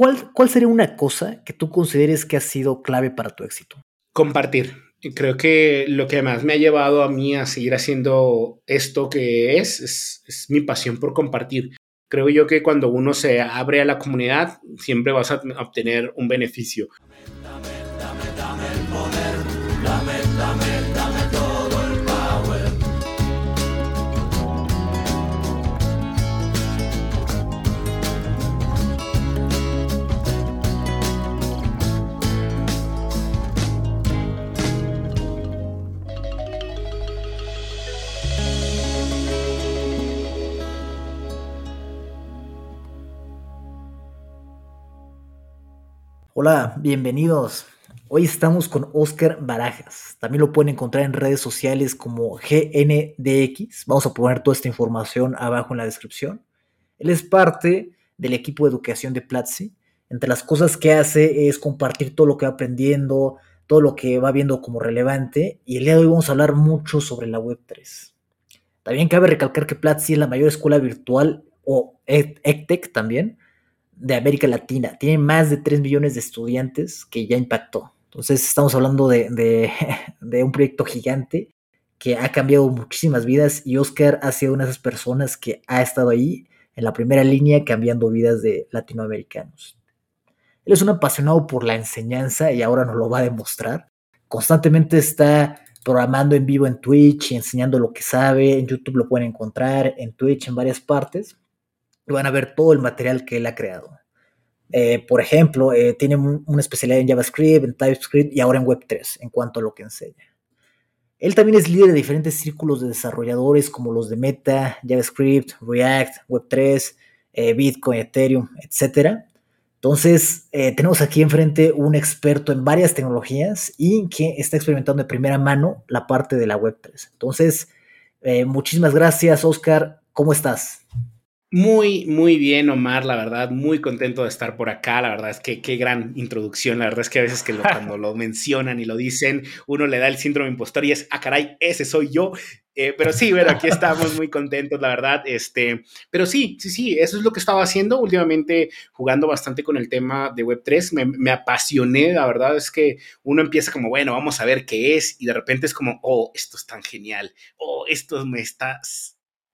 ¿cuál, ¿cuál sería una cosa que tú consideres que ha sido clave para tu éxito? Compartir. Creo que lo que más me ha llevado a mí a seguir haciendo esto que es, es, es mi pasión por compartir creo yo que cuando uno se abre a la comunidad, siempre vas a obtener un beneficio. Hola, bienvenidos. Hoy estamos con Oscar Barajas. También lo pueden encontrar en redes sociales como GNDX. Vamos a poner toda esta información abajo en la descripción. Él es parte del equipo de educación de Platzi. Entre las cosas que hace es compartir todo lo que va aprendiendo, todo lo que va viendo como relevante. Y el día de hoy vamos a hablar mucho sobre la Web3. También cabe recalcar que Platzi es la mayor escuela virtual o EdTech también de América Latina. Tiene más de 3 millones de estudiantes que ya impactó. Entonces estamos hablando de, un proyecto gigante que ha cambiado muchísimas vidas y Oscar ha sido una de esas personas que ha estado ahí en la primera línea cambiando vidas de latinoamericanos. Él es un apasionado por la enseñanza y ahora nos lo va a demostrar. Constantemente está programando en vivo en Twitch y enseñando lo que sabe. En YouTube lo pueden encontrar, en Twitch, en varias partes van a ver todo el material que él ha creado. Eh, por ejemplo, eh, tiene una especialidad en JavaScript, en TypeScript y ahora en Web3 en cuanto a lo que enseña. Él también es líder de diferentes círculos de desarrolladores como los de Meta, JavaScript, React, Web3, eh, Bitcoin, Ethereum, etc. Entonces, tenemos aquí enfrente un experto en varias tecnologías y que está experimentando de primera mano la parte de la Web3. Entonces, muchísimas gracias, Oscar. ¿Cómo estás? Muy, muy bien, Omar, la verdad, muy contento de estar por acá. La verdad es que qué gran introducción. La verdad es que a veces que cuando lo mencionan y lo dicen, uno le da el síndrome impostor y es, ah, caray, ese soy yo. Eh, pero sí, bueno, aquí estamos muy contentos, la verdad. Este, pero sí, sí, sí, eso es lo que estaba haciendo últimamente, jugando bastante con el tema de Web3. Me, me apasioné, la verdad es que uno empieza como, bueno, vamos a ver qué es, y de repente es como, oh, esto es tan genial, oh, esto me está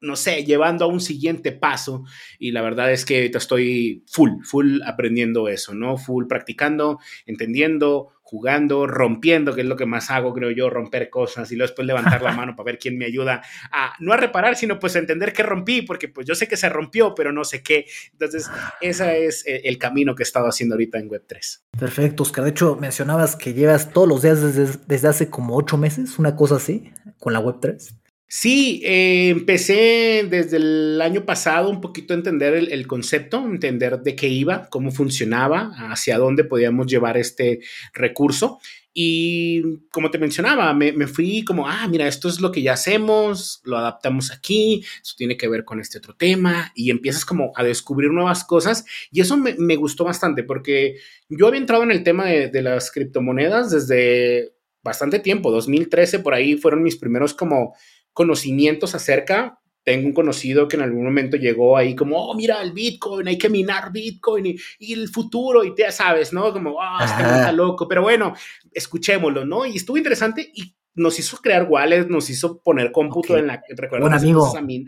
no sé, llevando a un siguiente paso. Y la verdad es que estoy full, full aprendiendo eso, ¿no? Full practicando, entendiendo, jugando, rompiendo, que es lo que más hago, creo yo, romper cosas y luego después levantar la mano para ver quién me ayuda a, no a reparar, sino pues a entender qué rompí, porque pues yo sé que se rompió, pero no sé qué. Entonces, ese es eh, el camino que he estado haciendo ahorita en Web3. Perfecto, Oscar. De hecho, mencionabas que llevas todos los días desde, desde hace como ocho meses, una cosa así, con la Web3. Sí, eh, empecé desde el año pasado un poquito a entender el, concepto, entender de qué iba, cómo funcionaba, hacia dónde podíamos llevar este recurso. Y como te mencionaba, me, fui como, ah, mira, esto es lo que ya hacemos, lo adaptamos aquí, esto tiene que ver con este otro tema, y empiezas como a descubrir nuevas cosas. Y eso me, gustó bastante porque yo había entrado en el tema de las criptomonedas desde bastante tiempo, 2013, por ahí fueron mis primeros como conocimientos acerca. Tengo un conocido que en algún momento llegó ahí como, oh, mira el Bitcoin, hay que minar Bitcoin y, el futuro, y ya sabes, ¿no? Como, ah, oh, está loco, pero bueno, escuchémoslo, ¿no? Y estuvo interesante y nos hizo crear wallets, nos hizo poner cómputo en la, recuerda,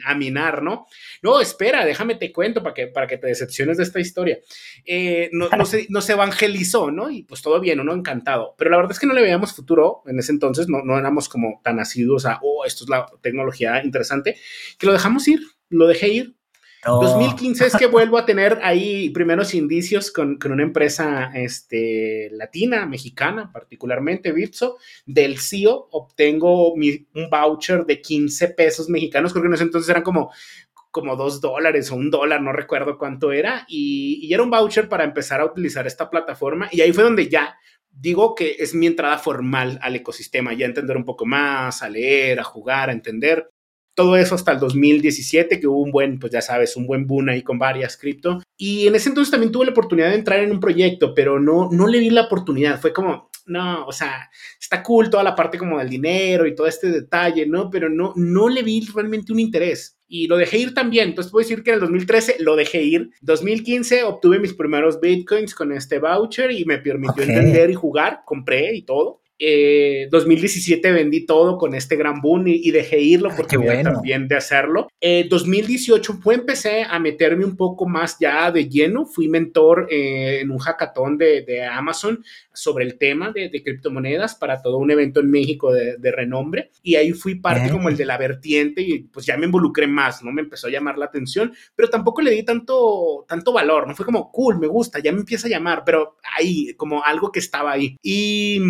a, minar, ¿no? No, espera, déjame te cuento para que, para que te decepciones de esta historia. Eh, no, nos evangelizó, ¿no? Y pues todo bien, uno encantado. Pero la verdad es que no le veíamos futuro en ese entonces, no, no éramos como tan asiduos a, oh, esto es la tecnología interesante, que lo dejamos ir, lo dejé ir, 2015 es que vuelvo a tener ahí primeros indicios con, una empresa este, latina, mexicana, particularmente Bitso. Del CEO obtengo un voucher de 15 pesos mexicanos, creo que en ese entonces eran como, como dos dólares o un dólar, no recuerdo cuánto era. Y, y era un voucher para empezar a utilizar esta plataforma. Y ahí fue donde ya digo que es mi entrada formal al ecosistema, ya entender un poco más, a leer, a jugar, a entender todo eso hasta el 2017, que hubo un buen, pues ya sabes, un buen boom ahí con varias cripto. Y en ese entonces también tuve la oportunidad de entrar en un proyecto, pero no, no le di la oportunidad. Fue como, no, o sea, está cool toda la parte como del dinero y todo este detalle, ¿no? Pero no, no le vi realmente un interés. y lo dejé ir también. Entonces puedo decir que en el 2013 lo dejé ir. 2015 obtuve mis primeros bitcoins con este voucher y me permitió entender y jugar, compré y todo. 2017 eh, vendí todo con este gran boom y, dejé ir la oportunidad también de hacerlo. 2018 eh, fue empecé a meterme un poco más ya de lleno. Fui mentor eh, en un hackathon de, de, Amazon sobre el tema de, de, criptomonedas para todo un evento en México de, de renombre. Y ahí fui parte como el de la vertiente y pues ya me involucré más, ¿no? Me empezó a llamar la atención, pero tampoco le di tanto, tanto valor, ¿no? Fue como, cool, me gusta, ya me empieza a llamar, pero ahí, como algo que estaba ahí. Y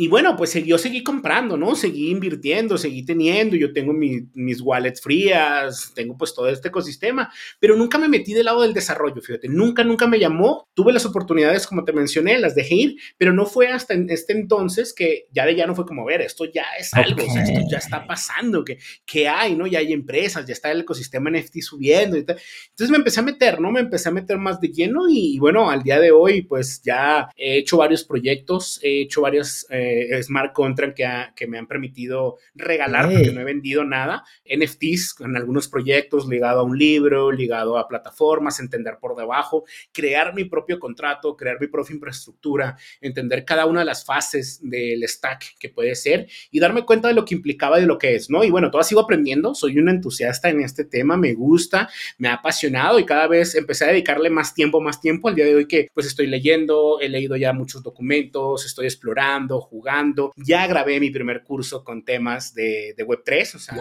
y bueno, pues yo seguí comprando, ¿no? Seguí invirtiendo, seguí teniendo, yo tengo mis wallets frías, tengo pues todo este ecosistema, pero nunca me metí del lado del desarrollo, fíjate, nunca, nunca me llamó, tuve las oportunidades como te mencioné, las dejé ir, pero no fue hasta este entonces que ya de ya no fue como, ver, esto ya es algo, o sea, esto ya está pasando, que, que hay, ¿no? Ya hay empresas, ya está el ecosistema NFT subiendo y tal. Entonces me empecé a meter, ¿no? Me empecé a meter más de lleno y, bueno, al día de hoy pues ya he hecho varios proyectos, he hecho varias... Eh, eh, smart contract que, que, me han permitido regalar, porque no he vendido nada, NFTs en algunos proyectos ligado a un libro, ligado a plataformas, entender por debajo, crear mi propio contrato, crear mi propia infraestructura, entender cada una de las fases del stack que puede ser y darme cuenta de lo que implicaba y de lo que es, ¿no? Y bueno, todo sigo aprendiendo, soy un entusiasta en este tema, me gusta, me ha apasionado y cada vez empecé a dedicarle más tiempo, más tiempo. Al día de hoy que pues estoy leyendo, he leído ya muchos documentos, estoy explorando, jugando. Ya grabé mi primer curso con temas de, de Web3, o sea,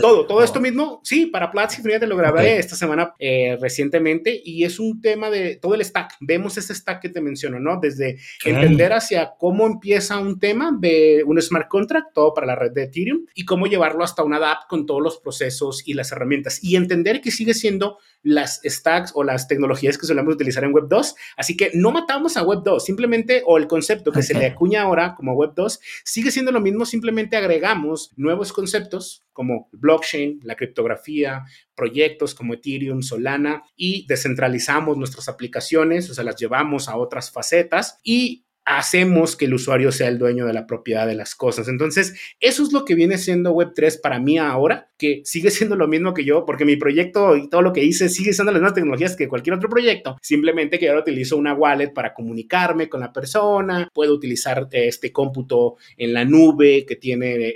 todo, todo esto mismo, sí, para Platzi, fíjate, lo grabé esta semana eh, recientemente y es un tema de todo el stack. Vemos ese stack que te menciono, ¿no? Desde entender hacia cómo empieza un tema de un smart contract, todo para la red de Ethereum, y cómo llevarlo hasta una DApp con todos los procesos y las herramientas y entender que sigue siendo las stacks o las tecnologías que solemos utilizar en Web 2. Así que no matamos a Web 2, simplemente, o el concepto que se le acuña como Web 2, sigue siendo lo mismo, simplemente agregamos nuevos conceptos como blockchain, la criptografía, proyectos como Ethereum, Solana y descentralizamos nuestras aplicaciones, o sea, las llevamos a otras facetas y hacemos que el usuario sea el dueño de la propiedad de las cosas. Entonces, eso es lo que viene siendo Web3 para mí ahora, que sigue siendo lo mismo que yo, porque mi proyecto y todo lo que hice sigue siendo las mismas tecnologías que cualquier otro proyecto, simplemente que ahora utilizo una wallet para comunicarme con la persona, puedo utilizar este cómputo en la nube que tiene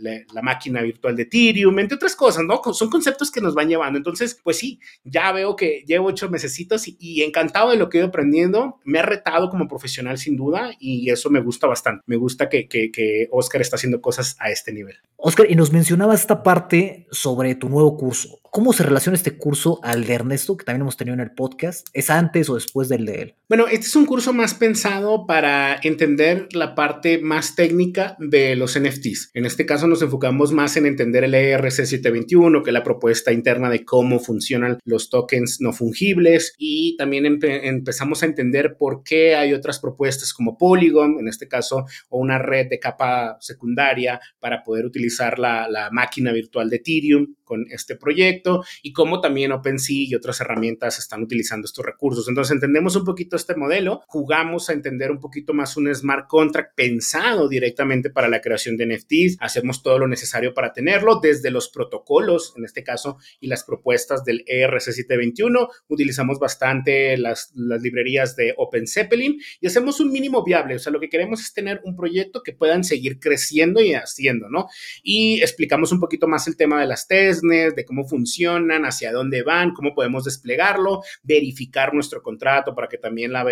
la, máquina virtual de Ethereum, entre otras cosas, ¿no? Son conceptos que nos van llevando. Entonces, pues sí, ya veo que llevo ocho mesecitos y, y encantado de lo que he ido aprendiendo, me ha retado como profesional sin duda y eso me gusta bastante. Me gusta que, que, Oscar está haciendo cosas a este nivel. Oscar, y nos mencionaba esta parte sobre tu nuevo curso. ¿Cómo se relaciona este curso al de Ernesto, que también hemos tenido en el podcast? ¿Es antes o después del de él? Bueno, este es un curso más pensado para entender la parte más técnica de los NFTs. En este caso nos enfocamos más en entender el ERC 721, que es la propuesta interna de cómo funcionan los tokens no fungibles y también empezamos a entender por qué hay otras propuestas como Polygon, en este caso, o una red de capa secundaria para poder utilizar la, máquina virtual de Ethereum con este proyecto y cómo también OpenSea y otras herramientas están utilizando estos recursos. Entonces entendemos un poquito este modelo, jugamos a entender un poquito más un smart contract pensado directamente para la creación de NFTs, hacemos todo lo necesario para tenerlo, desde los protocolos, en este caso, y las propuestas del ERC721, utilizamos bastante las, las librerías de OpenZeppelin y hacemos un mínimo viable, o sea, lo que queremos es tener un proyecto que puedan seguir creciendo y haciendo, ¿no? Y explicamos un poquito más el tema de las tests, de cómo funcionan, hacia dónde van, cómo podemos desplegarlo, verificar nuestro contrato para que también la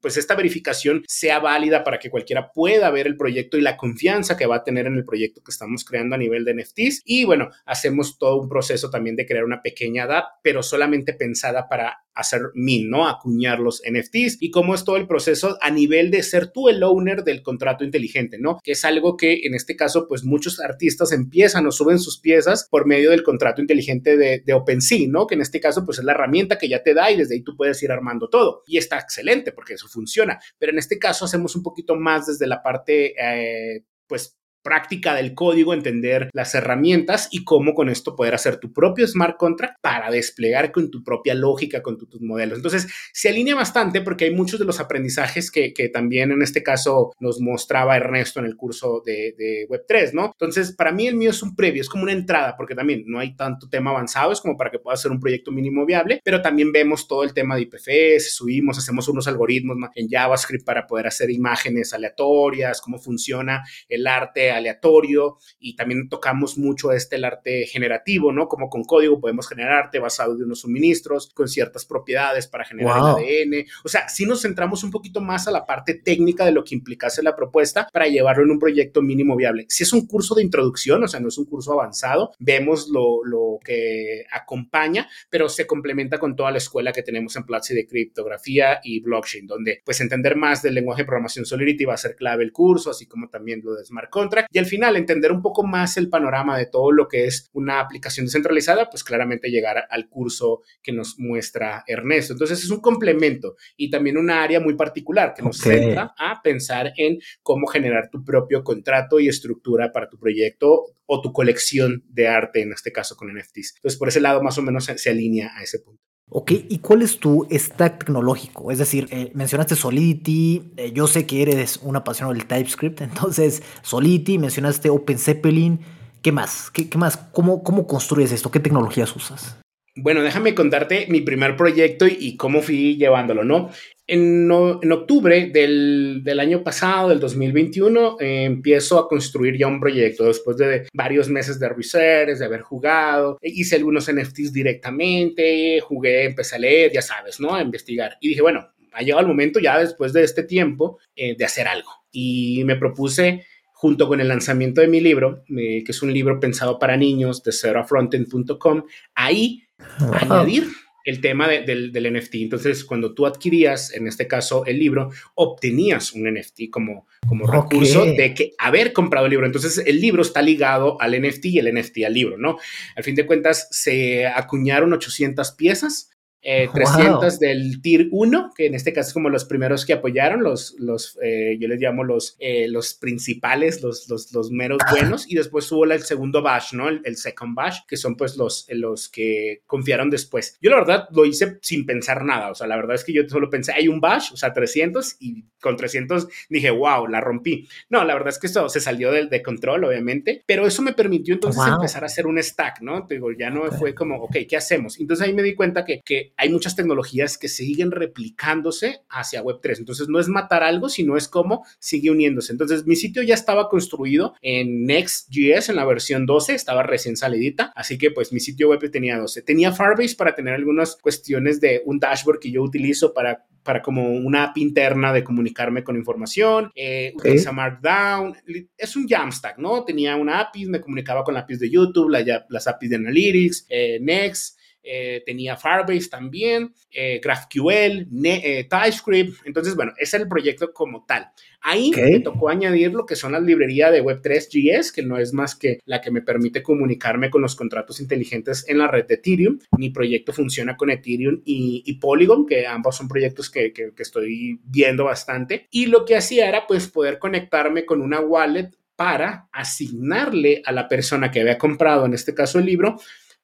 pues esta verificación sea válida para que cualquiera pueda ver el proyecto y la confianza que va a tener en el proyecto que estamos creando a nivel de NFTs. Y bueno, hacemos todo un proceso también de crear una pequeña DAP, pero solamente pensada para hacer min, ¿no? Acuñar los NFTs y cómo es todo el proceso a nivel de ser tú el owner del contrato inteligente, ¿no? Que es algo que en este caso, pues muchos artistas empiezan o suben sus piezas por medio del contrato inteligente de, OpenSea, ¿no? Que en este caso, pues es la herramienta que ya te da y desde ahí tú puedes ir armando todo. Y está excelente porque eso funciona. Pero en este caso hacemos un poquito más desde la parte, eh, pues práctica del código, entender las herramientas y cómo con esto poder hacer tu propio smart contract para desplegar con tu propia lógica, con tus modelos. Entonces, se alinea bastante porque hay muchos de los aprendizajes que, también en este caso nos mostraba Ernesto en el curso de, de Web3, ¿no? Entonces, para mí el mío es un previo, es como una entrada, porque también no hay tanto tema avanzado, es como para que pueda ser un proyecto mínimo viable, pero también vemos todo el tema de IPFS, subimos, hacemos unos algoritmos en JavaScript para poder hacer imágenes aleatorias, cómo funciona el arte aleatorio y también tocamos mucho este el arte generativo, ¿no? Como con código podemos generar arte basado de unos suministros con ciertas propiedades para generar el ADN. O sea, si nos centramos un poquito más a la parte técnica de lo que implicase la propuesta para llevarlo en un proyecto mínimo viable. Si es un curso de introducción, o sea, no es un curso avanzado, vemos lo, lo que acompaña, pero se complementa con toda la escuela que tenemos en Platzi de criptografía y blockchain, donde pues entender más del lenguaje de programación Solidity va a ser clave el curso, así como también lo de smart y al final entender un poco más el panorama de todo lo que es una aplicación descentralizada, pues claramente llegar al curso que nos muestra Ernesto. Entonces es un complemento y también una área muy particular que nos centra a pensar en cómo generar tu propio contrato y estructura para tu proyecto o tu colección de arte, en este caso con NFTs. Entonces por ese lado más o menos se, alinea a ese punto. Ok, ¿y cuál es tu stack tecnológico? Es decir, eh, mencionaste Solidity, eh, yo sé que eres un apasionado del TypeScript, entonces Solidity, mencionaste Open Zeppelin, ¿qué más? ¿Qué, más? ¿Cómo, ¿Cómo construyes esto? ¿Qué tecnologías usas? Bueno, déjame contarte mi primer proyecto y, cómo fui llevándolo, ¿no? En, octubre del, año pasado, del 2021, eh, empiezo a construir ya un proyecto después de varios meses de research, de haber jugado, hice algunos NFTs directamente, jugué, empecé a leer, ya sabes, ¿no? A investigar. Y dije, bueno, ha llegado el momento ya después de este tiempo eh, de hacer algo. Y me propuse junto con el lanzamiento de mi libro, eh, que es un libro pensado para niños de serafronten.com, ahí añadir el tema del, NFT. Entonces, cuando tú adquirías, en este caso, el libro, obtenías un NFT como, como recurso de que haber comprado el libro. Entonces, el libro está ligado al NFT y el NFT al libro, ¿no? Al fin de cuentas, se acuñaron 800 piezas 300 eh, del Tier 1, que en este caso es como los primeros que apoyaron, los, los eh, yo les llamo los, eh, los principales, los, los, los meros buenos, y después hubo el segundo bash, ¿no? El, second bash, que son pues los, los que confiaron después. Yo la verdad lo hice sin pensar nada, o sea, la verdad es que yo solo pensé, hay un bash, o sea, 300, y con 300 dije, wow, la rompí. No, la verdad es que esto se salió de, de control, obviamente, pero eso me permitió entonces empezar a hacer un stack, ¿no? Te digo, ya no fue como, ok, ¿qué hacemos? Entonces ahí me di cuenta que, que hay muchas tecnologías que siguen replicándose hacia Web3. Entonces, no es matar algo, sino es cómo sigue uniéndose. Entonces, mi sitio ya estaba construido en Next.js en la versión 12, estaba recién salidita, así que pues mi sitio web tenía 12. Tenía Firebase para tener algunas cuestiones de un dashboard que yo utilizo para para como una app interna de comunicarme con información, eh, utiliza Markdown, es un Jamstack, ¿no? Tenía una API, me comunicaba con la APIs de YouTube, las APIs de Analytics, eh, Next, eh, tenía Firebase también, eh, GraphQL, eh, TypeScript. Entonces, bueno, ese es el proyecto como tal. Ahí me tocó añadir lo que son las librerías de Web3.js, que no es más que la que me permite comunicarme con los contratos inteligentes en la red de Ethereum. Mi proyecto funciona con Ethereum y, Polygon, que ambos son proyectos que, que, que estoy viendo bastante. Y lo que hacía era pues poder conectarme con una wallet para asignarle a la persona que había comprado, en este caso el libro,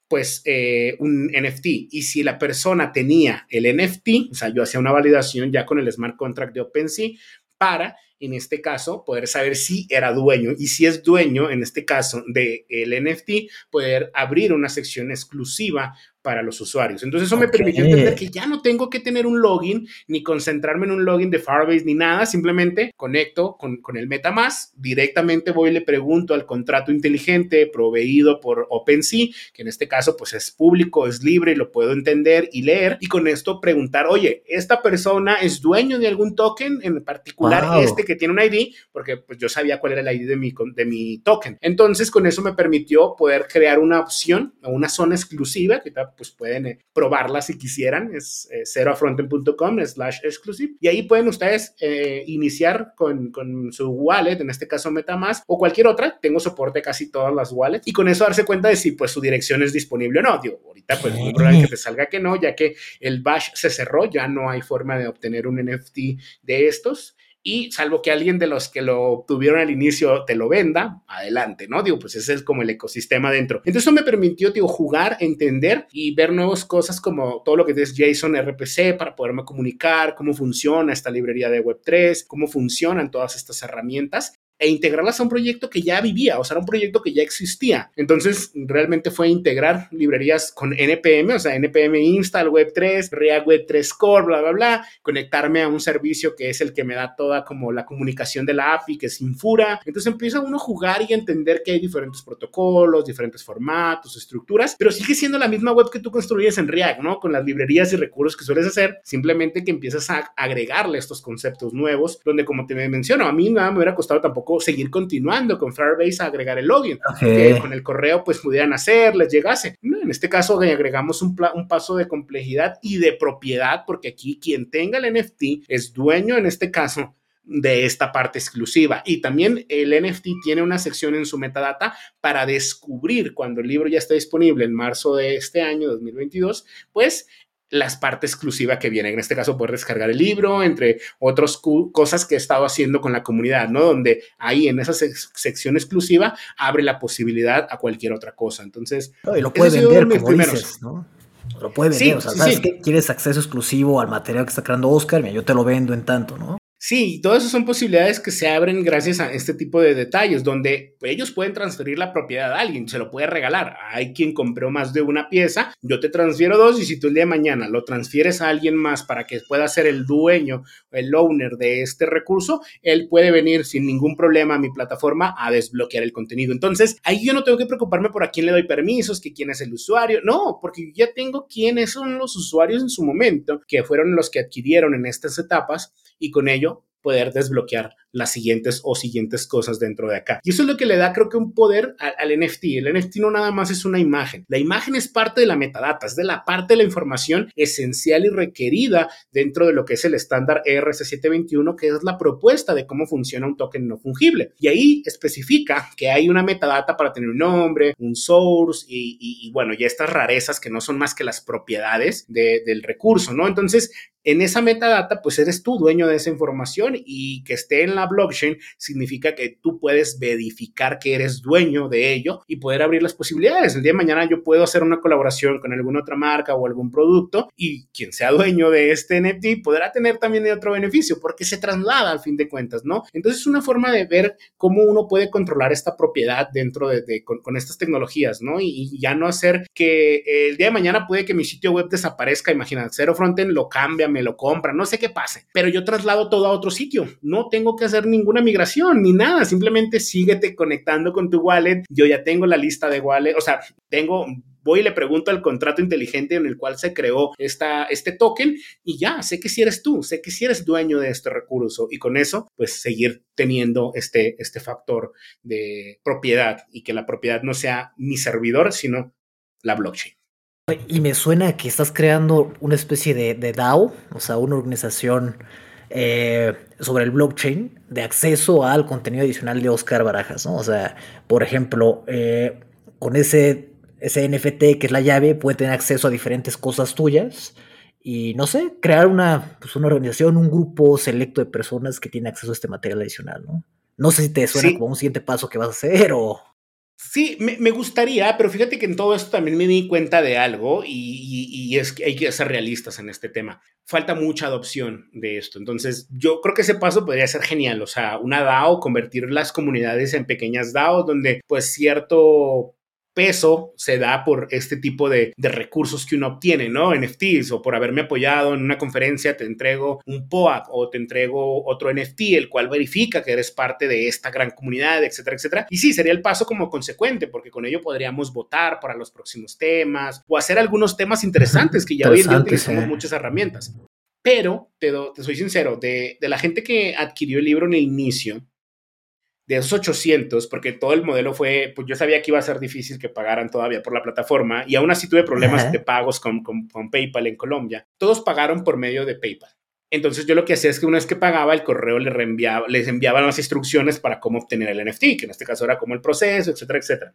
pues eh, un NFT. Y si la persona tenía el NFT, o sea, yo hacía una validación ya con el smart contract de OpenSea para, en este caso, poder saber si era dueño y si es dueño, en este caso, del el NFT, poder abrir una sección exclusiva para los usuarios. Entonces eso me permitió entender que ya no tengo que tener un login ni concentrarme en un login de Firebase ni nada, simplemente conecto con, con el MetaMask, directamente voy y le pregunto al contrato inteligente proveído por OpenSea, que en este caso pues es público, es libre, lo puedo entender y leer y con esto preguntar, oye, esta persona es dueño de algún token, en particular este que tiene un ID, porque pues yo sabía cuál era el ID de mi, de mi token. Entonces con eso me permitió poder crear una opción o una zona exclusiva que pues pueden eh, probarla si quisieran, es eh, ceroafronten.com slash exclusive. Y ahí pueden ustedes eh, iniciar con, con, su wallet, en este caso MetaMask o cualquier otra, tengo soporte casi todas las wallets y con eso darse cuenta de si pues su dirección es disponible o no, digo, ahorita pues muy probable que te salga que no, ya que el bash se cerró, ya no hay forma de obtener un NFT de estos y salvo que alguien de los que lo obtuvieron al inicio te lo venda, adelante, ¿no? Digo, pues ese es como el ecosistema dentro. Entonces eso me permitió, digo, jugar, entender y ver nuevas cosas como todo lo que es JSON RPC para poderme comunicar, cómo funciona esta librería de Web3, cómo funcionan todas estas herramientas e integrarlas a un proyecto que ya vivía, o sea, era un proyecto que ya existía. Entonces, realmente fue integrar librerías con NPM, o sea, NPM Install Web 3, React Web 3 Core, bla, bla, bla, conectarme a un servicio que es el que me da toda como la comunicación de la API, que es Infura. Entonces empieza uno a jugar y a entender que hay diferentes protocolos, diferentes formatos, estructuras, pero sigue siendo la misma web que tú construyes en React, ¿no? Con las librerías y recursos que sueles hacer, simplemente que empiezas a agregarle estos conceptos nuevos, donde como te menciono, a mí nada me hubiera costado tampoco seguir continuando con Firebase a agregar el login, que con el correo pues pudieran hacer, les llegase. En este caso agregamos un, un paso de complejidad y de propiedad, porque aquí quien tenga el NFT es dueño en este caso de esta parte exclusiva. Y también el NFT tiene una sección en su metadata para descubrir cuando el libro ya está disponible en marzo de este año 2022, pues las partes exclusivas que vienen. En este caso, poder descargar el libro, entre otras cosas que he estado haciendo con la comunidad, ¿no? Donde ahí en esa sección exclusiva abre la posibilidad a cualquier otra cosa. Entonces, y lo puede vender, como dices, ¿no? Lo puede vender, o sea, ¿sabes que quieres acceso exclusivo al material que está creando Oscar? Mira, yo te lo vendo en tanto, ¿no? Sí, todas esas son posibilidades que se abren gracias a este tipo de detalles, donde ellos pueden transferir la propiedad a alguien, se lo puede regalar. Hay quien compró más de una pieza, yo te transfiero dos y si tú el día de mañana lo transfieres a alguien más para que pueda ser el dueño, el owner de este recurso, él puede venir sin ningún problema a mi plataforma a desbloquear el contenido. Entonces, ahí yo no tengo que preocuparme por a quién le doy permisos, que quién es el usuario, no, porque ya tengo quiénes son los usuarios en su momento, que fueron los que adquirieron en estas etapas y con ello poder desbloquear las siguientes o siguientes cosas dentro de acá. Y eso es lo que le da, creo que, un poder al, NFT. El NFT no nada más es una imagen. La imagen es parte de la metadata, es de la parte de la información esencial y requerida dentro de lo que es el estándar ERC721, que es la propuesta de cómo funciona un token no fungible. Y ahí especifica que hay una metadata para tener un nombre, un source y, bueno, y estas rarezas que no son más que las propiedades del recurso, ¿no? Entonces, en esa metadata, pues eres tú dueño de esa información y que esté en la blockchain significa que tú puedes verificar que eres dueño de ello y poder abrir las posibilidades. El día de mañana yo puedo hacer una colaboración con alguna otra marca o algún producto y quien sea dueño de este NFT podrá tener también otro beneficio porque se traslada al fin de cuentas, ¿no? Entonces es una forma de ver cómo uno puede controlar esta propiedad dentro de, con, estas tecnologías, ¿no? Y, y, ya no hacer que el día de mañana puede que mi sitio web desaparezca, imagínate, Cero Frontend lo cambia, me lo compra, no sé qué pase, pero yo traslado todo a otro sitio, no tengo que hacer ninguna migración ni nada, simplemente síguete conectando con tu wallet, yo ya tengo la lista de wallet, o sea, tengo voy y le pregunto al contrato inteligente en el cual se creó esta, este token y ya, sé que si eres tú, sé que si eres dueño de este recurso y con eso, pues seguir teniendo este, este factor de propiedad y que la propiedad no sea mi servidor, sino la blockchain. Y me suena que estás creando una especie de, DAO, o sea, una organización eh, sobre el blockchain de acceso al contenido adicional de Oscar Barajas, ¿no? O sea, por ejemplo, eh, con ese, ese NFT que es la llave, puede tener acceso a diferentes cosas tuyas y, no sé, crear una, pues una organización, un grupo selecto de personas que tienen acceso a este material adicional, ¿no? No sé si te suena como un siguiente paso que vas a hacer o... Sí, me, gustaría, pero fíjate que en todo esto también me di cuenta de algo y, es que hay que ser realistas en este tema. Falta mucha adopción de esto. Entonces, yo creo que ese paso podría ser genial. O sea, una DAO, convertir las comunidades en pequeñas DAO donde pues cierto peso se da por este tipo de, recursos que uno obtiene, ¿no? NFTs o por haberme apoyado en una conferencia te entrego un POAP o te entrego otro NFT, el cual verifica que eres parte de esta gran comunidad, etcétera, etcétera. Y sí, sería el paso como consecuente, porque con ello podríamos votar para los próximos temas o hacer algunos temas interesantes que ya hoy en día utilizamos muchas herramientas. Pero, te, te soy sincero, de, de la gente que adquirió el libro en el inicio, de esos 800, porque todo el modelo fue, pues yo sabía que iba a ser difícil que pagaran todavía por la plataforma y aún así tuve problemas de pagos con, con, PayPal en Colombia. Todos pagaron por medio de PayPal. Entonces yo lo que hacía es que una vez que pagaba, el correo les, reenviaba, les enviaban las instrucciones para cómo obtener el NFT, que en este caso era como el proceso, etcétera, etcétera.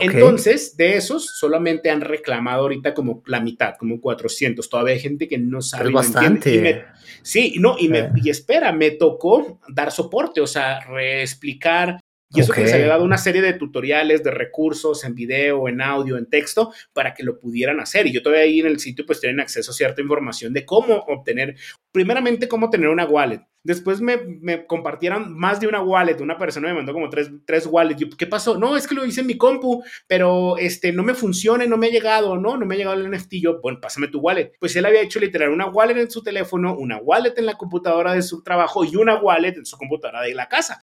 Entonces, de esos, solamente han reclamado ahorita como la mitad, como 400. Todavía hay gente que no sabe. Es bastante. sí, no, y, me, y espera, me tocó dar soporte, o sea, reexplicar y eso que les había dado una serie de tutoriales, de recursos en video, en audio, en texto, para que lo pudieran hacer. Y yo todavía ahí en el sitio pues tienen acceso a cierta información de cómo obtener, primeramente, cómo tener una wallet. Después me, me compartieron más de una wallet. Una persona me mandó como tres, tres wallets. ¿Qué pasó? No, es que lo hice en mi compu, pero este, no me funciona, no me ha llegado, no, no me ha llegado el NFT. Yo, bueno, pásame tu wallet. Pues él había hecho literal una wallet en su teléfono, una wallet en la computadora de su trabajo y una wallet en su computadora de la casa.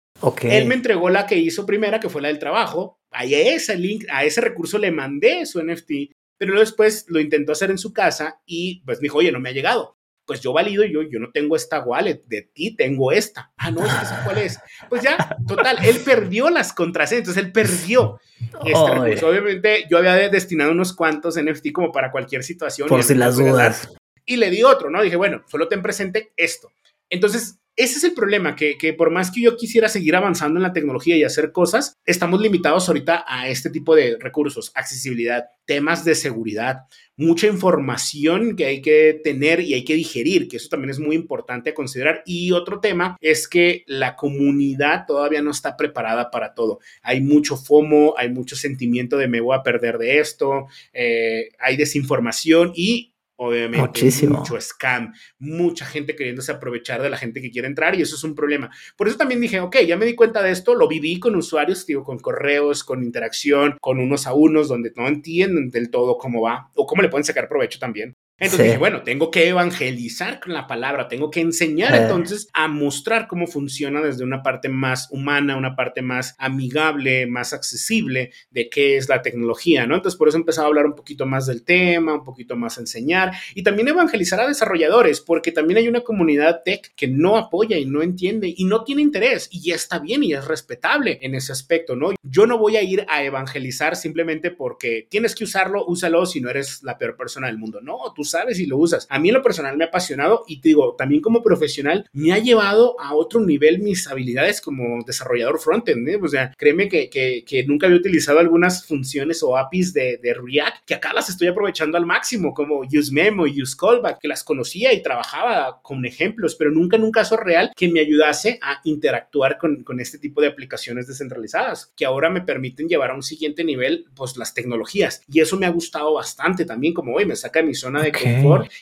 Él me entregó la que hizo primera, que fue la del trabajo. A ese link, a ese recurso le mandé su NFT, pero después lo intentó hacer en su casa y pues me dijo, oye, no me ha llegado. Pues yo valido, yo, yo no tengo esta wallet, de ti tengo esta. Ah, no, ¿esa cuál es? Pues ya, total, él perdió las contraseñas, entonces él perdió este Obviamente yo había destinado unos cuantos NFT como para cualquier situación. Por si las dudas. Y le di otro, ¿no? Dije, bueno, solo ten presente esto. Entonces, ese es el problema, que, por más que yo quisiera seguir avanzando en la tecnología y hacer cosas, estamos limitados ahorita a este tipo de recursos, accesibilidad, temas de seguridad, mucha información que hay que tener y hay que digerir, que eso también es muy importante considerar. Y otro tema es que la comunidad todavía no está preparada para todo. Hay mucho FOMO, hay mucho sentimiento de me voy a perder de esto, eh, hay desinformación y obviamente Muchísimo. mucho scam, mucha gente queriéndose aprovechar de la gente que quiere entrar y eso es un problema. Por eso también dije, ok, ya me di cuenta de esto, lo viví con usuarios, digo, con correos, con interacción, con unos a unos, donde no entienden del todo cómo va o cómo le pueden sacar provecho también. Entonces dije, bueno, tengo que evangelizar con la palabra, tengo que enseñar eh. entonces a mostrar cómo funciona desde una parte más humana, una parte más amigable, más accesible de qué es la tecnología, ¿no? Entonces por eso empezaba a hablar un poquito más del tema, un poquito más a enseñar y también evangelizar a desarrolladores, porque también hay una comunidad tech que no apoya y no entiende y no tiene interés y ya está bien y es respetable en ese aspecto, ¿no? Yo no voy a ir a evangelizar simplemente porque tienes que usarlo, úsalo si no eres la peor persona del mundo, no, tú sabes y lo usas. A mí en lo personal me ha apasionado y te digo, también como profesional me ha llevado a otro nivel mis habilidades como desarrollador frontend. ¿eh? O sea, créeme que, que, que, nunca había utilizado algunas funciones o APIs de, de, React que acá las estoy aprovechando al máximo, como UseMemo y UseCallback, que las conocía y trabajaba con ejemplos, pero nunca en un caso real que me ayudase a interactuar con, con este tipo de aplicaciones descentralizadas, que ahora me permiten llevar a un siguiente nivel, pues las tecnologías. Y eso me ha gustado bastante también, como hoy me saca de mi zona de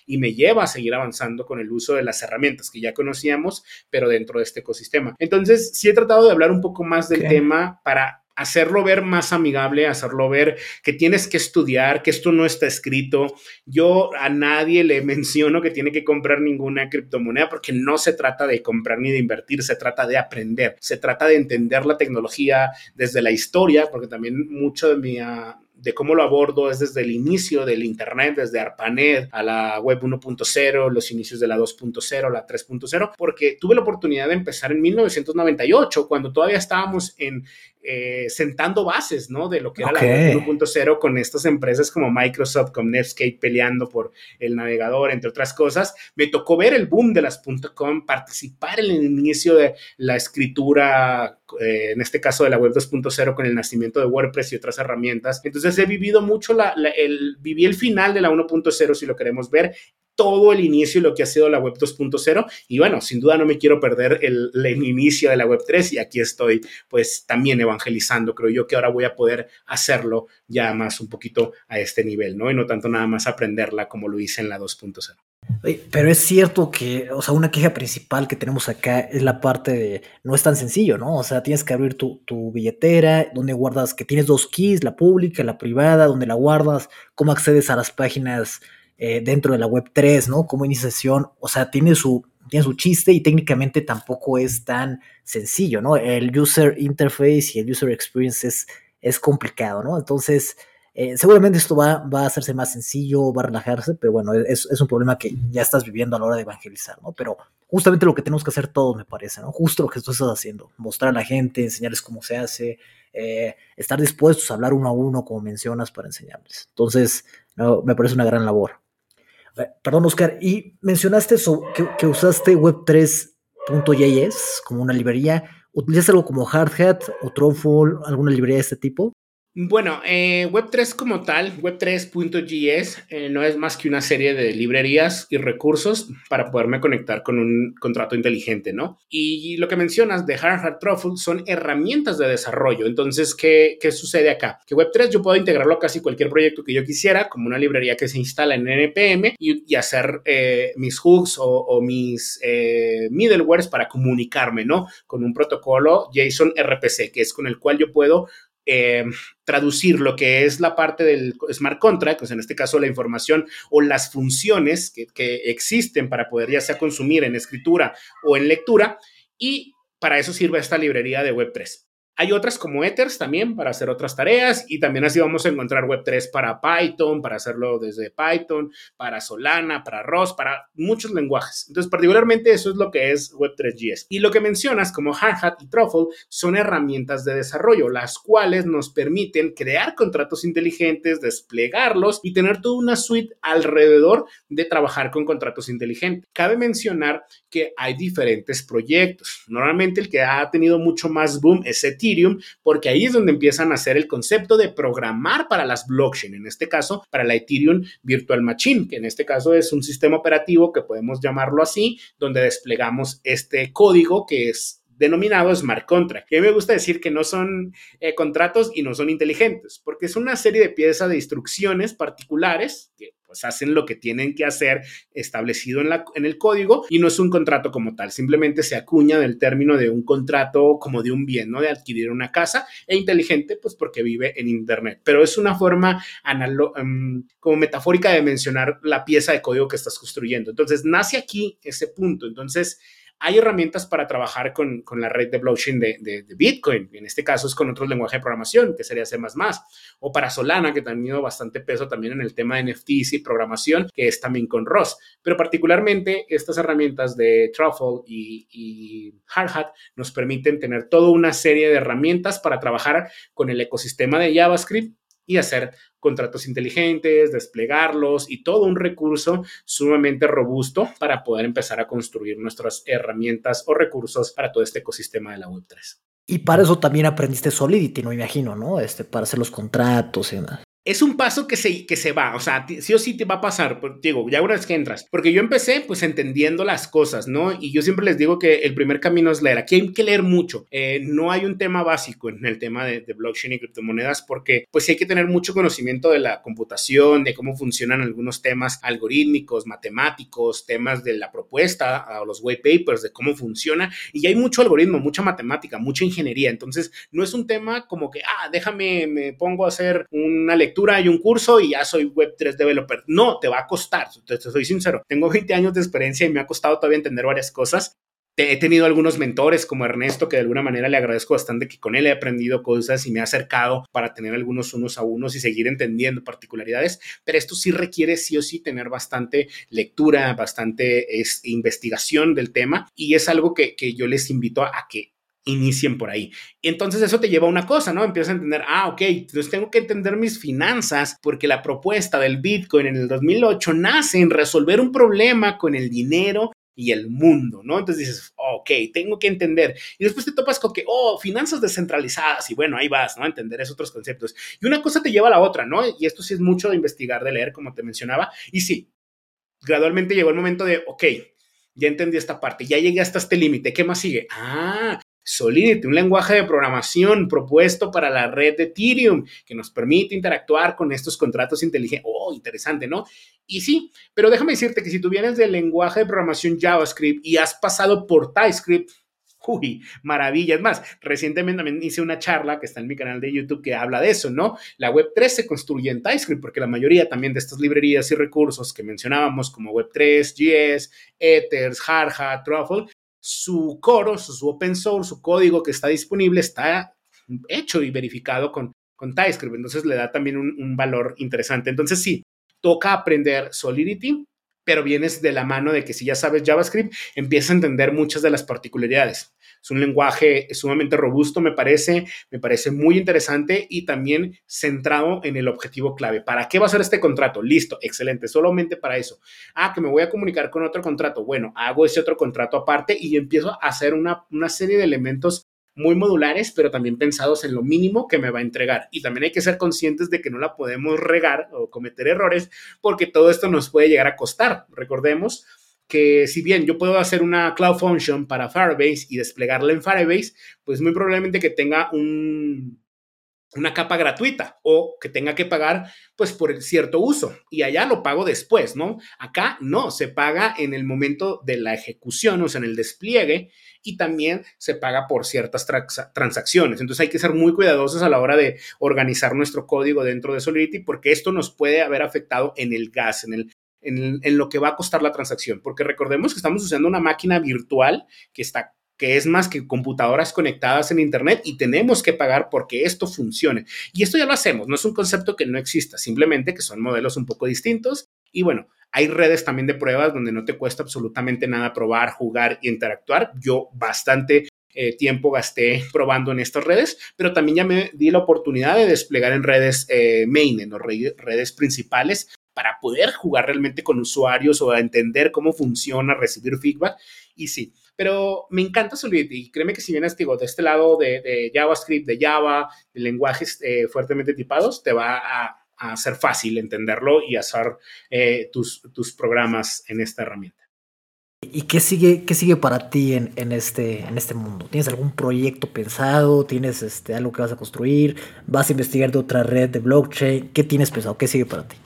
y me lleva a seguir avanzando con el uso de las herramientas que ya conocíamos, pero dentro de este ecosistema. Entonces, sí he tratado de hablar un poco más del tema para hacerlo ver más amigable, hacerlo ver que tienes que estudiar, que esto no está escrito. Yo a nadie le menciono que tiene que comprar ninguna criptomoneda porque no se trata de comprar ni de invertir, se trata de aprender, se trata de entender la tecnología desde la historia, porque también mucho de mi... Ah, de cómo lo abordo es desde el inicio del Internet, desde ARPANET a la web 1.0, los inicios de la 2.0, la 3.0, porque tuve la oportunidad de empezar en 1998, cuando todavía estábamos en, eh, sentando bases, ¿no? De lo que era la web 1.0 con estas empresas como Microsoft, con Netscape peleando por el navegador, entre otras cosas. Me tocó ver el boom de las .com, participar en el inicio de la escritura, eh, en este caso de la web 2.0 con el nacimiento de WordPress y otras herramientas. Entonces he vivido mucho la, el, viví el final de la 1.0 si lo queremos ver todo el inicio y lo que ha sido la web 2.0 y bueno, sin duda no me quiero perder el, inicio de la web 3 y aquí estoy pues también evangelizando, creo yo que ahora voy a poder hacerlo ya más un poquito a este nivel, ¿no? Y no tanto nada más aprenderla como lo hice en la 2.0. Pero es cierto que, o sea, una queja principal que tenemos acá es la parte de no es tan sencillo, ¿no? O sea, tienes que abrir tu, tu, billetera, donde guardas, que tienes dos keys, la pública, la privada, donde la guardas, cómo accedes a las páginas eh, dentro de la web 3, ¿no? Como iniciación, o sea, tiene su, tiene su chiste y técnicamente tampoco es tan sencillo, ¿no? El user interface y el user experience es, es complicado, ¿no? Entonces, eh, seguramente esto va, va, a hacerse más sencillo, va a relajarse, pero bueno, es, es, un problema que ya estás viviendo a la hora de evangelizar, ¿no? Pero justamente lo que tenemos que hacer todos, me parece, ¿no? Justo lo que tú estás haciendo, mostrar a la gente, enseñarles cómo se hace, eh, estar dispuestos a hablar uno a uno, como mencionas, para enseñarles. Entonces, me parece una gran labor. Perdón, Oscar, y mencionaste eso, que, usaste web3.js como una librería. ¿Utilizas algo como Hardhat o Tronful, alguna librería de este tipo? Bueno, eh, Web3 como tal, Web3.js, eh, no es más que una serie de librerías y recursos para poderme conectar con un contrato inteligente, ¿no? Y lo que mencionas de Hard Hat Truffle son herramientas de desarrollo. Entonces, ¿qué, ¿qué, sucede acá? Que Web3 yo puedo integrarlo a casi cualquier proyecto que yo quisiera, como una librería que se instala en NPM y, hacer eh, mis hooks o, o mis middlewares para comunicarme, ¿no? Con un protocolo JSON RPC, que es con el cual yo puedo eh, traducir lo que es la parte del smart contract, pues en este caso la información o las funciones que, que existen para poder ya sea consumir en escritura o en lectura, y para eso sirve esta librería de Web3. Hay otras como Ethers también para hacer otras tareas y también así vamos a encontrar Web3 para Python, para hacerlo desde Python, para Solana, para ROS, para muchos lenguajes. Entonces, particularmente eso es lo que es Web3.js. Y lo que mencionas como Hardhat y Truffle son herramientas de desarrollo, las cuales nos permiten crear contratos inteligentes, desplegarlos y tener toda una suite alrededor de trabajar con contratos inteligentes. Cabe mencionar que hay diferentes proyectos. Normalmente el que ha tenido mucho más boom es Ethereum Ethereum, porque ahí es donde empiezan a hacer el concepto de programar para las blockchain, en este caso para la Ethereum Virtual Machine, que en este caso es un sistema operativo que podemos llamarlo así, donde desplegamos este código que es denominado smart contract. Que me gusta decir que no son eh, contratos y no son inteligentes, porque es una serie de piezas de instrucciones particulares que pues hacen lo que tienen que hacer establecido en, la, en el código y no es un contrato como tal, simplemente se acuña del término de un contrato como de un bien, ¿no? De adquirir una casa e inteligente, pues porque vive en Internet, pero es una forma um, como metafórica de mencionar la pieza de código que estás construyendo. Entonces, nace aquí ese punto. Entonces, hay herramientas para trabajar con, con la red de blockchain de, Bitcoin. En este caso es con otro lenguaje de programación, que sería C++, o para Solana, que ha tenido bastante peso también en el tema de NFTs y programación, que es también con ROS. Pero particularmente estas herramientas de Truffle y Hardhat nos permiten tener toda una serie de herramientas para trabajar con el ecosistema de JavaScript y hacer contratos inteligentes, desplegarlos y todo un recurso sumamente robusto para poder empezar a construir nuestras herramientas o recursos para todo este ecosistema de la Web3. Y para eso también aprendiste Solidity, no me imagino, ¿no? Este, para hacer los contratos y demás es un paso que se, que se va, o sea, sí o sí te va a pasar, digo, ya una vez que entras, porque yo empecé pues entendiendo las cosas, ¿no? Y yo siempre les digo que el primer camino es leer, aquí hay que leer mucho, eh, no hay un tema básico en el tema de, de, blockchain y criptomonedas porque pues hay que tener mucho conocimiento de la computación, de cómo funcionan algunos temas algorítmicos, matemáticos, temas de la propuesta o los white papers, de cómo funciona, y hay mucho algoritmo, mucha matemática, mucha ingeniería, entonces no es un tema como que, ah, déjame, me pongo a hacer una lectura hay un curso y ya soy Web3 developer. No, te va a costar, te, te soy sincero. Tengo 20 años de experiencia y me ha costado todavía entender varias cosas. He tenido algunos mentores como Ernesto, que de alguna manera le agradezco bastante, que con él he aprendido cosas y me ha acercado para tener algunos unos a unos y seguir entendiendo particularidades, pero esto sí requiere sí o sí tener bastante lectura, bastante es, investigación del tema y es algo que, que yo les invito a, a que inicien por ahí. Entonces eso te lleva a una cosa, ¿no? Empiezas a entender, ah, ok, entonces tengo que entender mis finanzas porque la propuesta del Bitcoin en el 2008 nace en resolver un problema con el dinero y el mundo, ¿no? Entonces dices, ok, tengo que entender. Y después te topas con que, oh, finanzas descentralizadas, y bueno, ahí vas, ¿no? Entender esos otros conceptos. Y una cosa te lleva a la otra, ¿no? Y esto sí es mucho de investigar, de leer, como te mencionaba. Y sí, gradualmente llegó el momento de, ok, ya entendí esta parte, ya llegué hasta este límite, ¿qué más sigue? Ah, Solidity, un lenguaje de programación propuesto para la red de Ethereum que nos permite interactuar con estos contratos inteligentes. Oh, interesante, ¿no? Y sí, pero déjame decirte que si tú vienes del lenguaje de programación JavaScript y has pasado por TypeScript, uy, maravilla. Es más, recientemente también hice una charla que está en mi canal de YouTube que habla de eso, ¿no? La Web3 se construye en TypeScript porque la mayoría también de estas librerías y recursos que mencionábamos como Web3, JS, Ethers, Hardhat, Truffle, su core, su open source, su código que está disponible está hecho y verificado con, con TypeScript. Entonces le da también un, un valor interesante. Entonces sí, toca aprender Solidity, pero vienes de la mano de que si ya sabes JavaScript, empiezas a entender muchas de las particularidades. Es un lenguaje sumamente robusto, me parece, me parece muy interesante y también centrado en el objetivo clave. ¿Para qué va a ser este contrato? Listo, excelente, solamente para eso. Ah, que me voy a comunicar con otro contrato. Bueno, hago ese otro contrato aparte y empiezo a hacer una, una serie de elementos muy modulares, pero también pensados en lo mínimo que me va a entregar. Y también hay que ser conscientes de que no la podemos regar o cometer errores, porque todo esto nos puede llegar a costar. Recordemos que si bien yo puedo hacer una Cloud Function para Firebase y desplegarla en Firebase, pues muy probablemente que tenga un, una capa gratuita o que tenga que pagar pues por cierto uso y allá lo pago después, ¿no? Acá no, se paga en el momento de la ejecución, o sea, en el despliegue y también se paga por ciertas transacciones. Entonces hay que ser muy cuidadosos a la hora de organizar nuestro código dentro de Solidity porque esto nos puede haber afectado en el gas, en el en, lo que va a costar la transacción, porque recordemos que estamos usando una máquina virtual que está que es más que computadoras conectadas en Internet y tenemos que pagar porque esto funcione. Y esto ya lo hacemos, no es un concepto que no exista, simplemente que son modelos un poco distintos. Y bueno, hay redes también de pruebas donde no te cuesta absolutamente nada probar, jugar y interactuar. Yo bastante eh, tiempo gasté probando en estas redes, pero también ya me di la oportunidad de desplegar en redes eh, main, en redes principales, para poder jugar realmente con usuarios o entender cómo funciona, recibir feedback. Y sí, pero me encanta Solidity y créeme que si vienes, de este lado de, JavaScript, de Java, de lenguajes eh, fuertemente tipados, te va a, ser fácil entenderlo y hacer eh, tus, tus programas en esta herramienta. ¿Y qué sigue, qué sigue para ti en, en, este, en este mundo? ¿Tienes algún proyecto pensado? ¿Tienes este, algo que vas a construir? ¿Vas a investigar de otra red de blockchain? ¿Qué tienes pensado? ¿Qué sigue para ti?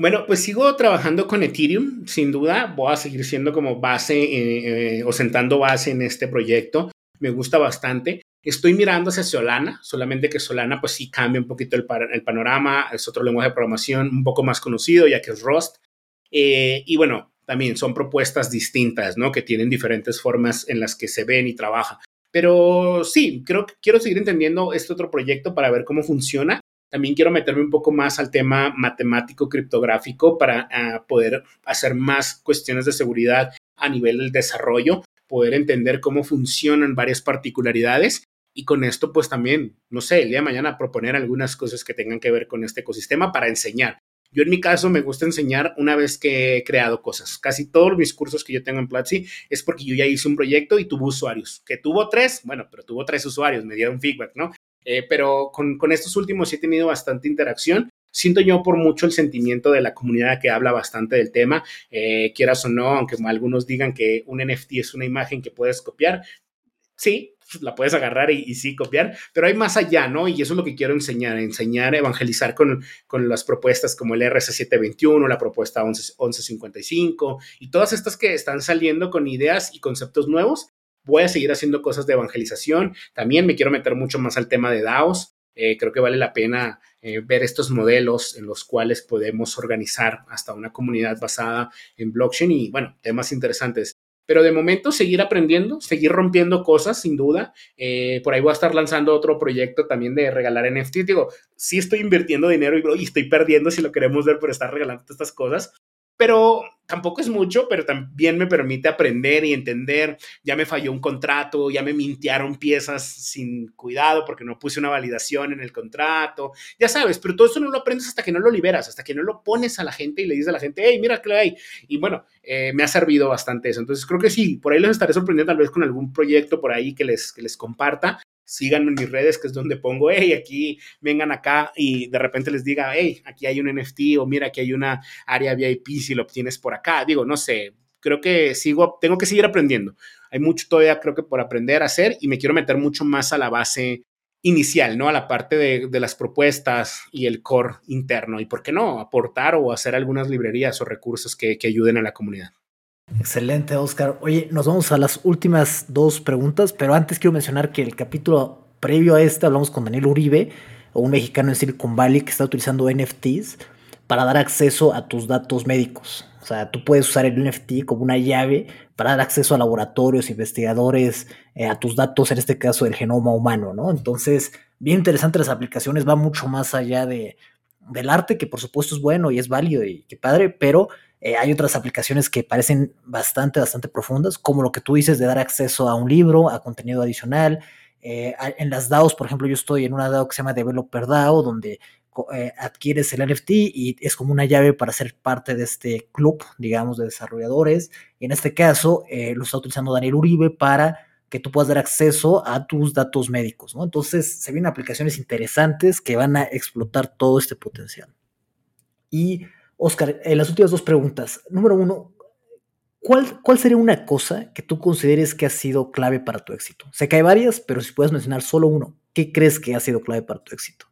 Bueno, pues sigo trabajando con Ethereum, sin duda. Voy a seguir siendo como base eh, eh, o sentando base en este proyecto. Me gusta bastante. Estoy mirando hacia Solana, solamente que Solana pues sí cambia un poquito el, panorama. Es otro lenguaje de programación un poco más conocido, ya que es Rust. Eh, y bueno, también son propuestas distintas, ¿no? Que tienen diferentes formas en las que se ven y trabajan. Pero sí, creo que quiero seguir entendiendo este otro proyecto para ver cómo funciona también quiero meterme un poco más al tema matemático criptográfico para ah, poder hacer más cuestiones de seguridad a nivel del desarrollo, poder entender cómo funcionan varias particularidades y con esto pues también, no sé, el día de mañana proponer algunas cosas que tengan que ver con este ecosistema para enseñar. Yo en mi caso me gusta enseñar una vez que he creado cosas. Casi todos mis cursos que yo tengo en Platzi es porque yo ya hice un proyecto y tuvo usuarios. Que tuvo tres, bueno, pero tuvo tres usuarios, me dieron feedback, ¿no? Eh, pero con, con, estos últimos sí he tenido bastante interacción. Siento yo por mucho el sentimiento de la comunidad que habla bastante del tema, eh, quieras o no, aunque algunos digan que un NFT es una imagen que puedes copiar. Sí, la puedes agarrar y, sí copiar, pero hay más allá, ¿no? Y eso es lo que quiero enseñar, enseñar, evangelizar con, con las propuestas como el RC721, la propuesta 11, 1155 y todas estas que están saliendo con ideas y conceptos nuevos Voy a seguir haciendo cosas de evangelización. También me quiero meter mucho más al tema de DAOs. Eh, creo que vale la pena eh, ver estos modelos en los cuales podemos organizar hasta una comunidad basada en blockchain y, bueno, temas interesantes. Pero de momento seguir aprendiendo, seguir rompiendo cosas, sin duda. Eh, por ahí voy a estar lanzando otro proyecto también de regalar NFT. Digo, sí estoy invirtiendo dinero y, y estoy perdiendo si lo queremos ver por estar regalando estas cosas pero tampoco es mucho, pero también me permite aprender y entender, ya me falló un contrato, ya me mintiaron piezas sin cuidado porque no puse una validación en el contrato, ya sabes, pero todo eso no lo aprendes hasta que no lo liberas, hasta que no lo pones a la gente y le dices a la gente, hey, mira qué hay. Y bueno, eh, me ha servido bastante eso. Entonces creo que sí, por ahí les estaré sorprendiendo tal vez con algún proyecto por ahí que les, que les comparta síganme en mis redes, que es donde pongo, hey, aquí, vengan acá y de repente les diga, hey, aquí hay un NFT o mira, aquí hay una área VIP si lo obtienes por acá. Digo, no sé, creo que sigo, tengo que seguir aprendiendo. Hay mucho todavía, creo que por aprender a hacer y me quiero meter mucho más a la base inicial, ¿no? A la parte de, las propuestas y el core interno. Y por qué no, aportar o hacer algunas librerías o recursos que ayuden a la comunidad. Excelente, Oscar. Oye, nos vamos a las últimas dos preguntas, pero antes quiero mencionar que el capítulo previo a este hablamos con Daniel Uribe, un mexicano en Silicon Valley que está utilizando NFTs para dar acceso a tus datos médicos. O sea, tú puedes usar el NFT como una llave para dar acceso a laboratorios, investigadores, eh, a tus datos, en este caso del genoma humano, ¿no? Entonces, bien interesante las aplicaciones, va mucho más allá de, del arte, que por supuesto es bueno y es válido y qué padre, pero eh, hay otras aplicaciones que parecen bastante, bastante profundas, como lo que tú dices de dar acceso a un libro, a contenido adicional. Eh, en las DAOs, por ejemplo, yo estoy en una DAO que se llama Developer DAO, donde eh, adquieres el NFT y es como una llave para ser parte de este club, digamos, de desarrolladores. Y en este caso, lo está utilizando Daniel Uribe para que tú puedas dar acceso a tus datos médicos, ¿no? Entonces se vienen aplicaciones interesantes que van a explotar todo este potencial. Y, Oscar, en las últimas dos preguntas. Número uno, ¿cuál, ¿cuál sería una cosa que tú consideres que ha sido clave para tu éxito? Sé que hay varias, pero si puedes mencionar solo uno, ¿qué crees que ha sido clave para tu éxito?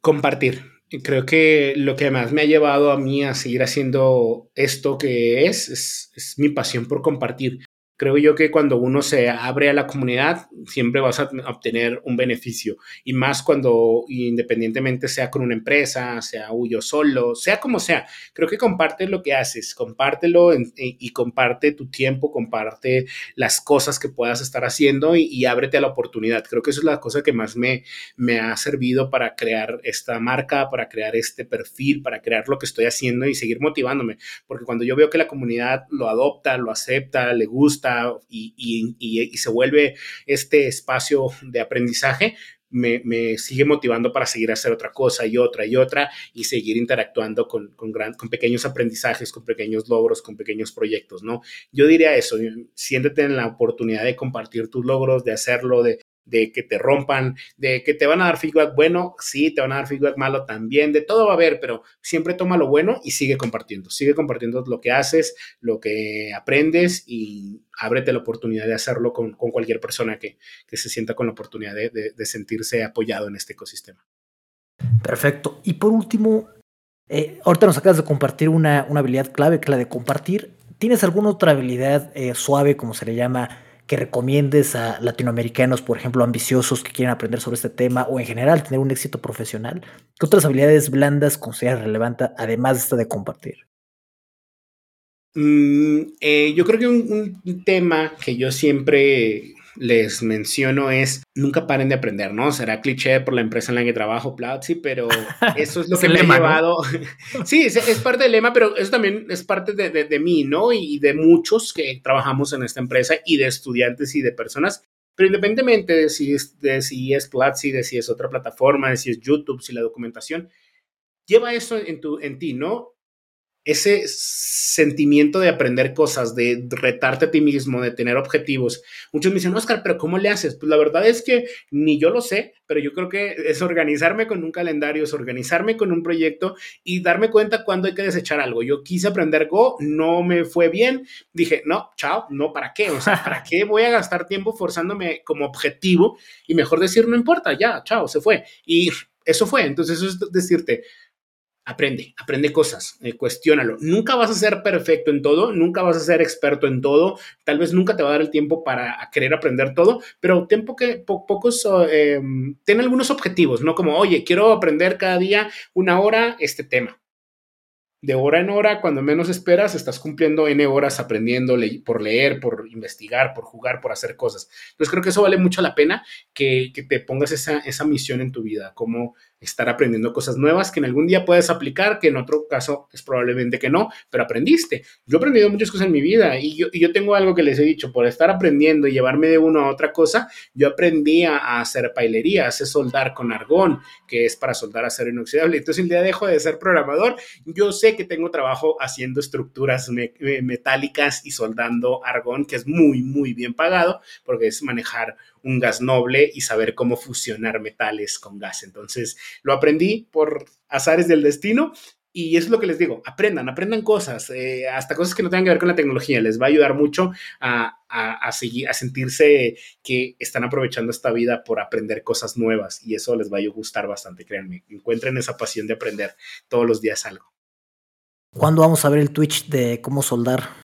Compartir. Creo que lo que más me ha llevado a mí a seguir haciendo esto que es, es mi pasión por compartir creo yo que cuando uno se abre a la comunidad, siempre vas a obtener un beneficio. Y más cuando independientemente sea con una empresa, sea yo solo, sea como sea, creo que comparte lo que haces, compártelo y comparte tu tiempo, comparte las cosas que puedas estar haciendo y, ábrete a la oportunidad. Creo que eso es la cosa que más me, me ha servido para crear esta marca, para crear este perfil, para crear lo que estoy haciendo y seguir motivándome. Porque cuando yo veo que la comunidad lo adopta, lo acepta, le gusta, y, se vuelve este espacio de aprendizaje, me, sigue motivando para seguir a hacer otra cosa y otra y otra y seguir interactuando con, con, pequeños aprendizajes, con pequeños logros, con pequeños proyectos, ¿no? Yo diría eso, siéntete en la oportunidad de compartir tus logros, de hacerlo, de, de que te rompan, de que te van a dar feedback bueno, sí, te van a dar feedback malo también, de todo va a haber, pero siempre toma lo bueno y sigue compartiendo, sigue compartiendo lo que haces, lo que aprendes y ábrete la oportunidad de hacerlo con, cualquier persona que, se sienta con la oportunidad de, sentirse apoyado en este ecosistema. Perfecto. Y por último, eh, ahorita nos acabas de compartir una, habilidad clave, que es la de compartir. ¿Tienes alguna otra habilidad eh, suave, como se le llama? Que recomiendes a latinoamericanos, por ejemplo, ambiciosos que quieren aprender sobre este tema o en general tener un éxito profesional? ¿Qué otras habilidades blandas consideras relevantes además de esta de compartir? Mm, eh, yo creo que un, tema que yo siempre les menciono es nunca paren de aprender, ¿no? Será cliché por la empresa en la que trabajo, Platzi, pero eso es lo que me ha llevado. sí, es, parte del lema, pero eso también es parte de, de, mí, ¿no? Y de muchos que trabajamos en esta empresa y de estudiantes y de personas. Pero independientemente de si es, de si es Platzi, de si es otra plataforma, de si es YouTube, si la documentación, lleva eso en, tu, en ti, ¿no? Ese sentimiento de aprender cosas, de retarte a ti mismo, de tener objetivos. Muchos me dicen, Oscar, pero ¿cómo le haces? Pues la verdad es que ni yo lo sé, pero yo creo que es organizarme con un calendario, es organizarme con un proyecto y darme cuenta cuando hay que desechar algo. Yo quise aprender Go, no me fue bien, dije, no, chao, no, ¿para qué? O sea, ¿para qué voy a gastar tiempo forzándome como objetivo? Y mejor decir, no importa, ya, chao, se fue. Y eso fue. Entonces, eso es decirte, Aprende, aprende cosas, eh, cuestiónalo. Nunca vas a ser perfecto en todo, nunca vas a ser experto en todo, tal vez nunca te va a dar el tiempo para querer aprender todo, pero ten, que pocos, eh, algunos objetivos, ¿no? Como, oye, quiero aprender cada día una hora este tema de hora en hora, cuando menos esperas, estás cumpliendo N horas aprendiendo por leer, por investigar, por jugar, por hacer cosas. Entonces creo que eso vale mucho la pena que, te pongas esa, esa, misión en tu vida, como estar aprendiendo cosas nuevas que en algún día puedes aplicar, que en otro caso es probablemente que no, pero aprendiste. Yo he aprendido muchas cosas en mi vida y yo, y yo tengo algo que les he dicho, por estar aprendiendo y llevarme de uno a otra cosa, yo aprendí a, hacer pailería, a hacer soldar con argón, que es para soldar acero inoxidable. Entonces el día dejo de ser programador, yo sé que tengo trabajo haciendo estructuras metálicas y soldando argón, que es muy, muy bien pagado, porque es manejar un gas noble y saber cómo fusionar metales con gas. Entonces, lo aprendí por azares del destino y eso es lo que les digo, aprendan, aprendan cosas, eh, hasta cosas que no tengan que ver con la tecnología, les va a ayudar mucho a, a, seguir, a sentirse que están aprovechando esta vida por aprender cosas nuevas y eso les va a gustar bastante, créanme, encuentren esa pasión de aprender todos los días algo. ¿Cuándo vamos a ver el Twitch de cómo soldar?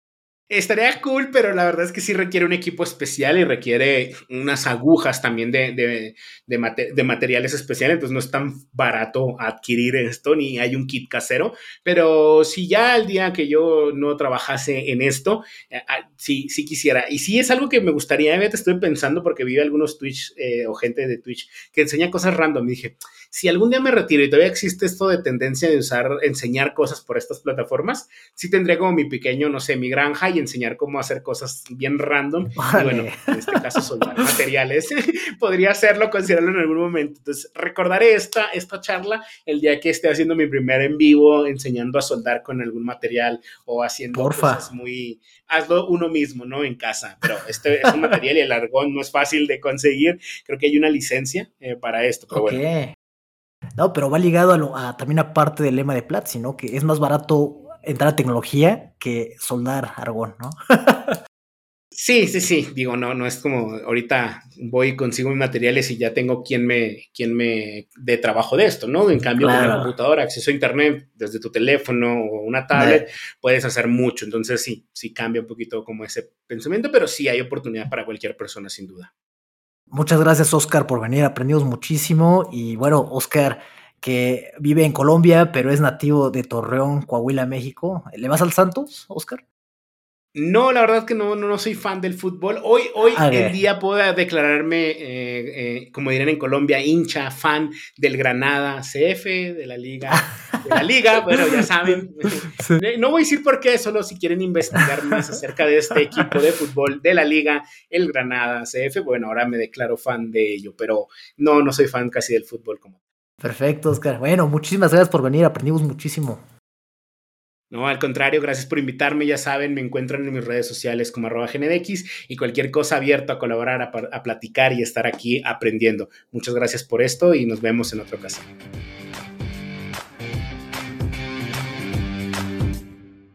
Estaría cool, pero la verdad es que sí requiere un equipo especial y requiere unas agujas también de, de, materiales especiales, entonces no es tan barato adquirir esto ni hay un kit casero, pero si ya el día que yo no trabajase en esto, eh, ah, sí, sí quisiera. Y sí es algo que me gustaría, te estoy pensando porque vi algunos Twitch eh, o gente de Twitch que enseña cosas random y dije, si algún día me retiro y todavía existe esto de tendencia de usar, enseñar cosas por estas plataformas, sí tendría como mi pequeño, no sé, mi granja y enseñar cómo hacer cosas bien random. Y bueno, en este caso soldar materiales. Podría hacerlo, considerarlo en algún momento. Entonces, recordaré esta, esta charla el día que esté haciendo mi primer en vivo, enseñando a soldar con algún material o haciendo cosas muy... Hazlo uno mismo, ¿no? En casa. Pero este es un material y el argón no es fácil de conseguir. Creo que hay una licencia eh, para esto. Pero bueno. No, pero va ligado a, también a parte del lema de Platzi, ¿no? Que es más barato entrar a tecnología que soldar argón, ¿no? sí, sí, sí. Digo, no, no es como ahorita voy y consigo mis materiales y ya tengo quien me, quien me dé trabajo de esto, ¿no? En cambio, con la computadora, acceso a internet desde tu teléfono o una tablet, puedes hacer mucho. Entonces, sí, sí cambia un poquito como ese pensamiento, pero sí hay oportunidad para cualquier persona, sin duda. Muchas gracias, Oscar, por venir. Aprendimos muchísimo. Y bueno, Oscar, que vive en Colombia, pero es nativo de Torreón, Coahuila, México. ¿Le vas al Santos, Oscar? No, la verdad que no, no, soy fan del fútbol. Hoy, hoy en día puedo declararme, eh, eh, como dirían en Colombia, hincha, fan del Granada CF, de la Liga. De la Liga, bueno, ya saben. No voy a decir por qué, solo si quieren investigar más acerca de este equipo de fútbol de la Liga, el Granada CF. Bueno, ahora me declaro fan de ello, pero no, no soy fan casi del fútbol como. Perfecto, Oscar. Bueno, muchísimas gracias por venir, aprendimos muchísimo. No, al contrario, gracias por invitarme. Ya saben, me encuentran en mis redes sociales como arroba GNDX y cualquier cosa abierto a colaborar, a, a platicar y estar aquí aprendiendo. Muchas gracias por esto y nos vemos en otra ocasión.